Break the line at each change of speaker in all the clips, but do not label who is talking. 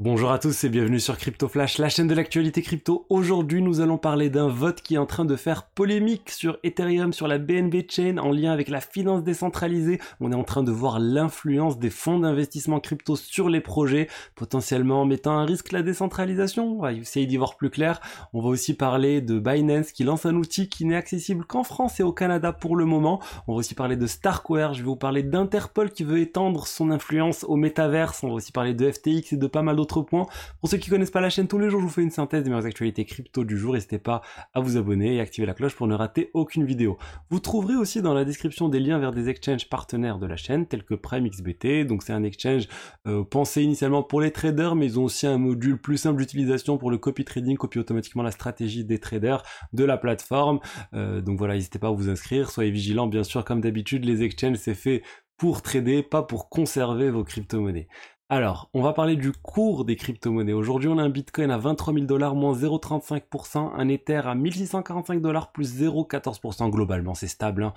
Bonjour à tous et bienvenue sur Crypto Flash, la chaîne de l'actualité crypto. Aujourd'hui, nous allons parler d'un vote qui est en train de faire polémique sur Ethereum, sur la BNB Chain, en lien avec la finance décentralisée. On est en train de voir l'influence des fonds d'investissement crypto sur les projets, potentiellement mettant à risque la décentralisation. On va essayer d'y voir plus clair. On va aussi parler de Binance qui lance un outil qui n'est accessible qu'en France et au Canada pour le moment. On va aussi parler de Starkware. Je vais vous parler d'Interpol qui veut étendre son influence au métaverse. On va aussi parler de FTX et de pas mal d'autres points. Pour ceux qui connaissent pas la chaîne, tous les jours je vous fais une synthèse des meilleures actualités crypto du jour. N'hésitez pas à vous abonner et activer la cloche pour ne rater aucune vidéo. Vous trouverez aussi dans la description des liens vers des exchanges partenaires de la chaîne, tels que Prime XBT. Donc c'est un exchange euh, pensé initialement pour les traders, mais ils ont aussi un module plus simple d'utilisation pour le copy trading, copie automatiquement la stratégie des traders de la plateforme. Euh, donc voilà, n'hésitez pas à vous inscrire. Soyez vigilants, bien sûr, comme d'habitude, les exchanges c'est fait pour trader, pas pour conserver vos crypto-monnaies. Alors, on va parler du cours des crypto-monnaies. Aujourd'hui, on a un Bitcoin à 23 000 dollars, moins 0,35%, un Ether à 1645 dollars, plus 0,14%. Globalement, c'est stable. Hein.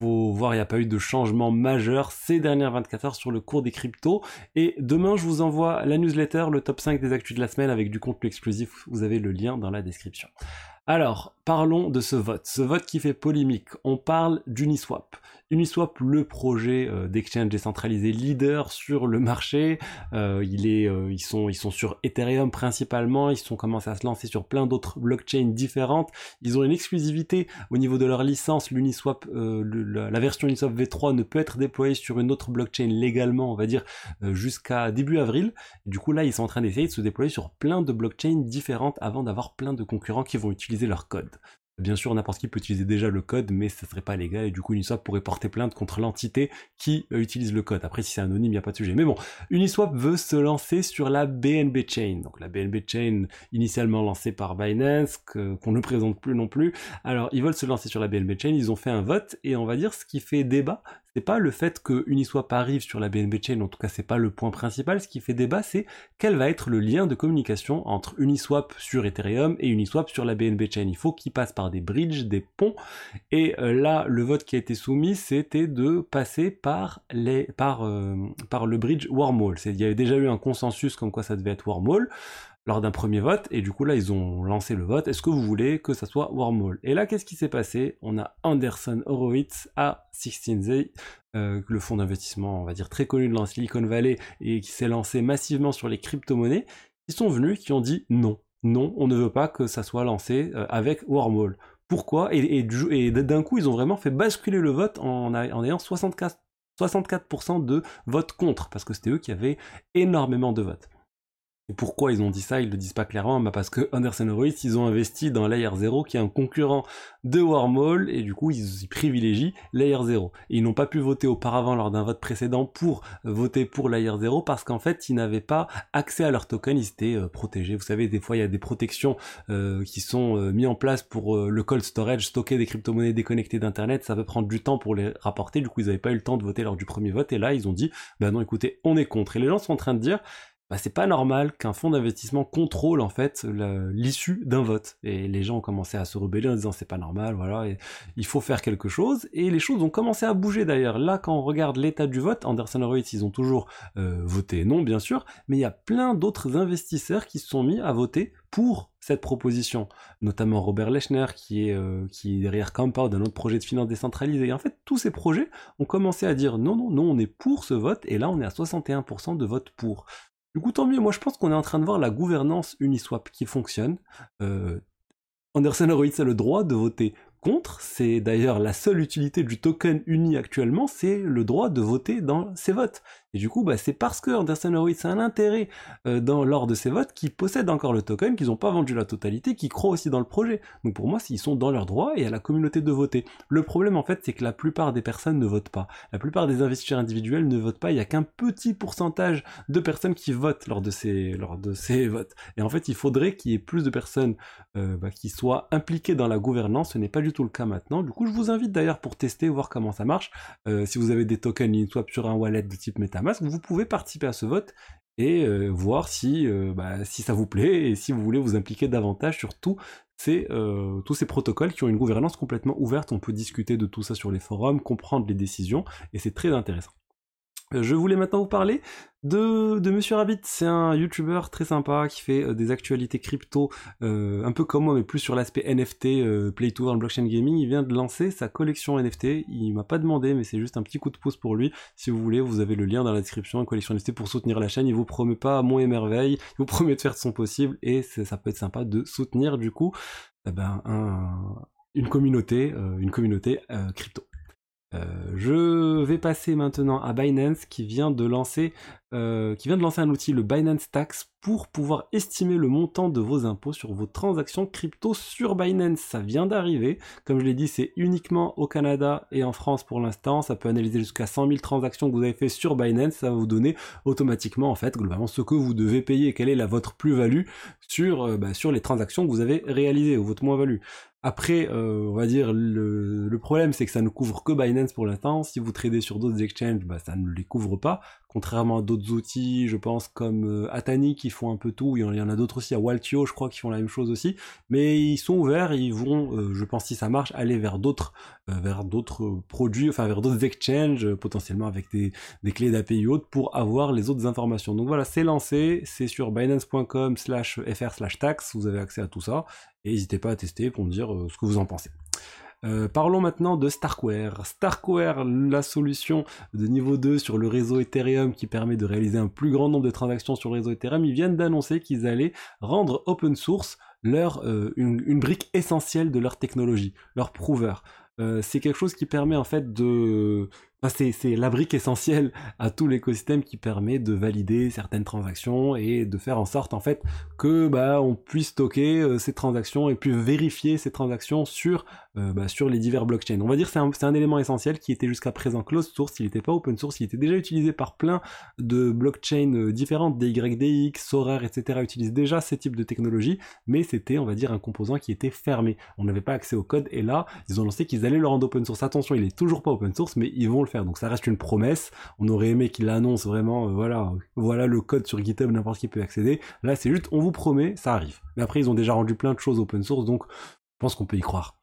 Faut voir, il n'y a pas eu de changement majeur ces dernières 24 heures sur le cours des cryptos. Et demain, je vous envoie la newsletter, le top 5 des actus de la semaine avec du contenu exclusif. Vous avez le lien dans la description. Alors, parlons de ce vote. Ce vote qui fait polémique. On parle d'Uniswap. Uniswap, le projet euh, d'exchange décentralisé leader sur le marché. Euh, euh, ils, sont, sur Ethereum principalement. Ils sont commencé à se lancer sur plein d'autres blockchains différentes. Ils ont une exclusivité au niveau de leur licence. L'Uniswap, la, version Uniswap V3 ne peut être déployée sur une autre blockchain légalement, on va dire, jusqu'à début avril. du coup, là, ils sont en train d'essayer de se déployer sur plein de blockchains différentes avant d'avoir plein de concurrents qui vont utiliser leur code. Bien sûr, n'importe qui peut utiliser déjà le code, mais ce serait pas légal et du coup Uniswap pourrait porter plainte contre l'entité qui euh, utilise le code. Après, si c'est anonyme, il n'y a pas de sujet. Mais bon, Uniswap veut se lancer sur la BNB Chain. Donc la BNB Chain, initialement lancée par Binance, qu'on ne présente plus non plus. Alors, ils veulent se lancer sur la BNB Chain, ils ont fait un vote et on va dire ce qui fait débat, pas le fait que Uniswap arrive sur la BNB Chain, en tout cas c'est pas le point principal, ce qui fait débat c'est quel va être le lien de communication entre Uniswap sur Ethereum et Uniswap sur la BNB Chain. Il faut qu'il passe par des bridges, des ponts, et euh, là le vote qui a été soumis c'était de passer par, les, par, euh, par le bridge Wormhole. Il y avait déjà eu un consensus comme quoi ça devait être Wormhole lors d'un premier vote, et du coup là ils ont lancé le vote, est-ce que vous voulez que ça soit Wormhole? Et là qu'est-ce qui s'est passé? On a Anderson Horowitz à 16Z, euh, le fonds d'investissement on va dire très connu de la Silicon Valley, et qui s'est lancé massivement sur les crypto-monnaies, qui sont venus, qui ont dit non, non, on ne veut pas que ça soit lancé euh, avec Wormhole. Pourquoi? Et, d'un coup ils ont vraiment fait basculer le vote en, ayant 64, 64% de votes contre, parce que c'était eux qui avaient énormément de votes. Pourquoi ils ont dit ça? Ils le disent pas clairement, bah parce que Anderson Horowitz, ils ont investi dans Layer 0, qui est un concurrent de Wormhole, et du coup, ils, privilégient Layer 0. Et ils n'ont pas pu voter auparavant lors d'un vote précédent pour voter pour Layer 0, parce qu'en fait, ils n'avaient pas accès à leur token, ils étaient euh, protégés. Vous savez, des fois, il y a des protections euh, qui sont euh, mises en place pour le cold storage, stocker des crypto-monnaies déconnectées d'Internet, ça peut prendre du temps pour les rapporter, du coup, ils n'avaient pas eu le temps de voter lors du premier vote, et là, ils ont dit, bah non, écoutez, on est contre. Et les gens sont en train de dire, bah, c'est pas normal qu'un fonds d'investissement contrôle en fait l'issue d'un vote. Et les gens ont commencé à se rebeller en disant c'est pas normal, voilà, il faut faire quelque chose. Et les choses ont commencé à bouger d'ailleurs. Là, quand on regarde l'état du vote, Anderson Horowitz, ils ont toujours euh, voté non, bien sûr, mais il y a plein d'autres investisseurs qui se sont mis à voter pour cette proposition, notamment Robert Lechner qui est, euh, qui est derrière Compound, un autre projet de finance décentralisée. Et en fait, tous ces projets ont commencé à dire non, non, non, on est pour ce vote, et là on est à 61% de vote pour. Tant mieux. Moi, je pense qu'on est en train de voir la gouvernance Uniswap qui fonctionne. Euh, Anderson Horowitz a le droit de voter contre. C'est d'ailleurs la seule utilité du token uni actuellement, c'est le droit de voter dans ses votes. Et du coup, bah, c'est parce que Anderson Horowitz a un intérêt euh, lors de ces votes qu'ils possèdent encore le token, qu'ils n'ont pas vendu la totalité, qu'ils croient aussi dans le projet. Donc pour moi, ils sont dans leur droit et à la communauté de voter. Le problème en fait, c'est que la plupart des personnes ne votent pas. La plupart des investisseurs individuels ne votent pas. Il n'y a qu'un petit pourcentage de personnes qui votent lors de ces, votes. Et en fait, il faudrait qu'il y ait plus de personnes euh, bah, qui soient impliquées dans la gouvernance. Ce n'est pas du tout le cas maintenant. Du coup, je vous invite d'ailleurs pour tester, voir comment ça marche. Euh, si vous avez des tokens Uniswap sur un wallet de type Vous pouvez participer à ce vote et euh, voir si, euh, bah, si ça vous plaît et si vous voulez vous impliquer davantage sur ces, euh, tous ces protocoles qui ont une gouvernance complètement ouverte. On peut discuter de tout ça sur les forums, comprendre les décisions, et c'est très intéressant. Je voulais maintenant vous parler de, Monsieur Rabbit. C'est un YouTuber très sympa qui fait euh, des actualités crypto, euh, un peu comme moi, mais plus sur l'aspect NFT, euh, Play to Blockchain Gaming. Il vient de lancer sa collection NFT. Il m'a pas demandé, mais c'est juste un petit coup de pouce pour lui. Si vous voulez, vous avez le lien dans la description, une collection NFT pour soutenir la chaîne. Il vous promet pas mon émerveil, il vous promet de faire de son possible, et ça peut être sympa de soutenir du coup eh ben, une communauté, une communauté crypto. Euh, je vais passer maintenant à Binance qui vient de lancer euh, qui vient de lancer un outil, le Binance Tax, pour pouvoir estimer le montant de vos impôts sur vos transactions crypto sur Binance. Ça vient d'arriver. Comme je l'ai dit, c'est uniquement au Canada et en France pour l'instant. Ça peut analyser jusqu'à 100 000 transactions que vous avez fait sur Binance. Ça va vous donner automatiquement, en fait, globalement, ce que vous devez payer, quelle est la votre plus-value sur, euh, bah, sur les transactions que vous avez réalisées ou votre moins-value. Après, euh, on va dire, le, problème, c'est que ça ne couvre que Binance pour l'instant. Si vous tradez sur d'autres exchanges, bah, ça ne les couvre pas. Contrairement à d'autres outils, je pense, comme euh, Atani qui font un peu tout, il y en a d'autres aussi, à Waltio, je crois, qui font la même chose aussi, mais ils sont ouverts, ils vont, euh, je pense, si ça marche, aller vers d'autres produits, enfin vers d'autres exchanges, potentiellement avec des, clés d'API hautes, pour avoir les autres informations. Donc voilà, c'est lancé, c'est sur binance.com slash fr slash tax, vous avez accès à tout ça, et n'hésitez pas à tester pour me dire ce que vous en pensez. Euh, parlons maintenant de Starkware. Starkware, la solution de niveau 2 sur le réseau Ethereum qui permet de réaliser un plus grand nombre de transactions sur le réseau Ethereum, ils viennent d'annoncer qu'ils allaient rendre open source leur, euh, une, brique essentielle de leur technologie, leur prover. Euh, c'est quelque chose qui permet en fait de c'est la brique essentielle à tout l'écosystème qui permet de valider certaines transactions et de faire en sorte en fait que bah, on puisse stocker euh, ces transactions et puis vérifier ces transactions sur euh, bah, les divers blockchains. On va dire c'est un, élément essentiel qui était jusqu'à présent closed source, il n'était pas open source, il était déjà utilisé par plein de blockchains euh, différentes, DYDX, Sorare, etc. utilisent déjà ces types de technologies, mais c'était on va dire un composant qui était fermé. On n'avait pas accès au code et là ils ont lancé qu'ils allaient le rendre open source. Attention, il est toujours pas open source, mais ils vont Donc ça reste une promesse. On aurait aimé qu'il l'annonce vraiment, euh, voilà, voilà le code sur GitHub, n'importe qui peut accéder. Là, c'est juste, on vous promet, ça arrive. Mais après, ils ont déjà rendu plein de choses open source, donc je pense qu'on peut y croire.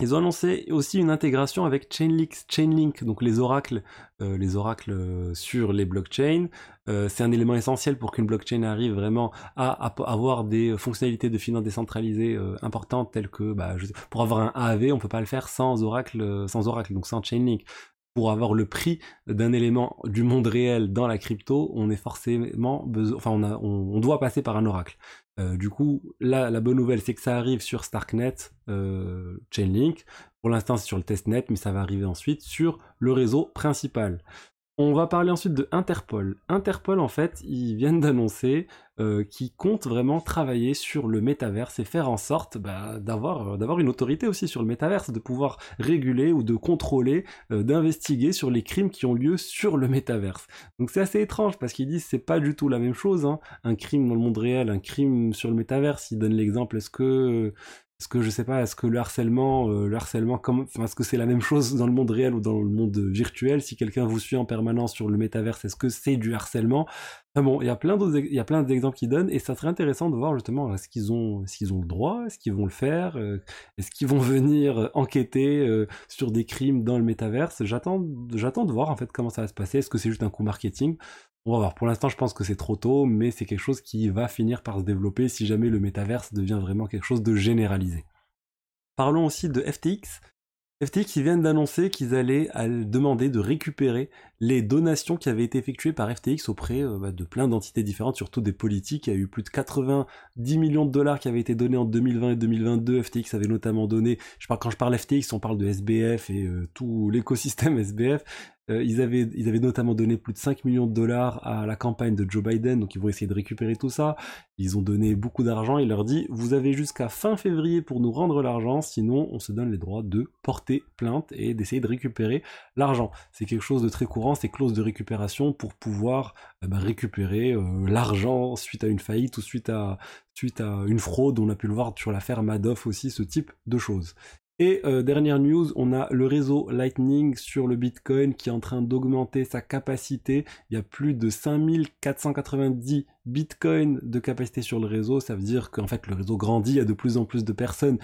Ils ont annoncé aussi une intégration avec Chainlink, Chainlink donc les oracles, euh, les oracles euh, sur les blockchains. c'est un élément essentiel pour qu'une blockchain arrive vraiment à, avoir des fonctionnalités de finance décentralisée importantes telles que, bah, pour avoir un AAV, on peut pas le faire sans oracle, sans oracle, donc sans Chainlink pour avoir le prix d'un élément du monde réel dans la crypto, on est forcément besoin, enfin on, doit passer par un oracle. Euh, du coup, là, la bonne nouvelle, c'est que ça arrive sur Starknet, euh, Chainlink. Pour l'instant, c'est sur le testnet, mais ça va arriver ensuite sur le réseau principal. On va parler ensuite de Interpol. Interpol, en fait, ils viennent d'annoncer euh, qu'ils comptent vraiment travailler sur le métaverse et faire en sorte bah, d'avoir, euh, d'avoir une autorité aussi sur le métaverse, de pouvoir réguler ou de contrôler, euh, d'investiguer sur les crimes qui ont lieu sur le métaverse. Donc c'est assez étrange parce qu'ils disent c'est pas du tout la même chose, hein. un crime dans le monde réel, un crime sur le métaverse. Ils donnent l'exemple, est-ce que est-ce que je sais pas, est-ce que le harcèlement, euh, le harcèlement, est-ce que c'est la même chose dans le monde réel ou dans le monde virtuel? Si quelqu'un vous suit en permanence sur le métaverse, est-ce que c'est du harcèlement? Bon, il y a plein d'autres, il y a plein d'exemples qui donnent et ça serait intéressant de voir justement est-ce qu'ils ont, qu'ils ont le droit, est-ce qu'ils vont le faire, euh, est-ce qu'ils vont venir euh, enquêter sur des crimes dans le métaverse? J'attends, j'attends de voir en fait comment ça va se passer. Est-ce que c'est juste un coup marketing? On va voir. Pour l'instant, je pense que c'est trop tôt, mais c'est quelque chose qui va finir par se développer si jamais le métaverse devient vraiment quelque chose de généralisé. Parlons aussi de FTX. FTX, ils viennent d'annoncer qu'ils allaient demander de récupérer les donations qui avaient été effectuées par FTX auprès euh, bah, de plein d'entités différentes, surtout des politiques. Il y a eu plus de 90 millions de dollars qui avaient été donnés en 2020 et 2022. FTX avait notamment donné, je parle, quand je parle FTX, on parle de SBF et euh, tout l'écosystème SBF. Euh, ils, avaient, notamment donné plus de 5 millions de dollars à la campagne de Joe Biden, donc ils vont essayer de récupérer tout ça. Ils ont donné beaucoup d'argent, il leur dit, vous avez jusqu'à fin février pour nous rendre l'argent, sinon on se donne les droits de porter plainte et d'essayer de récupérer l'argent. C'est quelque chose de très courant, c'est clauses de récupération pour pouvoir euh, bah, récupérer euh, l'argent suite à une faillite ou suite à, suite à une fraude, on a pu le voir sur l'affaire Madoff aussi, ce type de choses. Et euh, dernière news, on a le réseau Lightning sur le Bitcoin qui est en train d'augmenter sa capacité. Il y a plus de 5490 Bitcoins de capacité sur le réseau. Ça veut dire qu'en fait le réseau grandit, il y a de plus en plus de personnes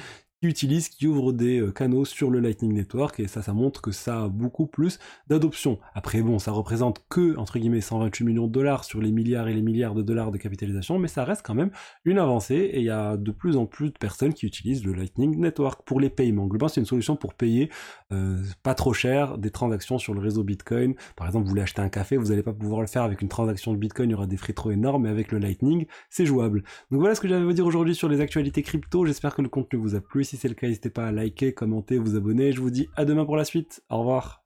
qui utilisent, qui ouvrent des euh, canaux sur le Lightning Network et ça, ça montre que ça a beaucoup plus d'adoption. Après, bon, ça représente que, entre guillemets, 128 millions de dollars sur les milliards et les milliards de dollars de capitalisation, mais ça reste quand même une avancée et il y a de plus en plus de personnes qui utilisent le Lightning Network pour les paiements. Globalement, c'est une solution pour payer euh, pas trop cher des transactions sur le réseau Bitcoin. Par exemple, vous voulez acheter un café, vous n'allez pas pouvoir le faire avec une transaction de Bitcoin, il y aura des frais trop énormes, mais avec le Lightning, c'est jouable. Donc voilà ce que j'avais à vous dire aujourd'hui sur les actualités crypto. J'espère que le contenu vous a plu. Si c'est le cas, n'hésitez pas à liker, commenter, vous abonner. Je vous dis à demain pour la suite. Au revoir.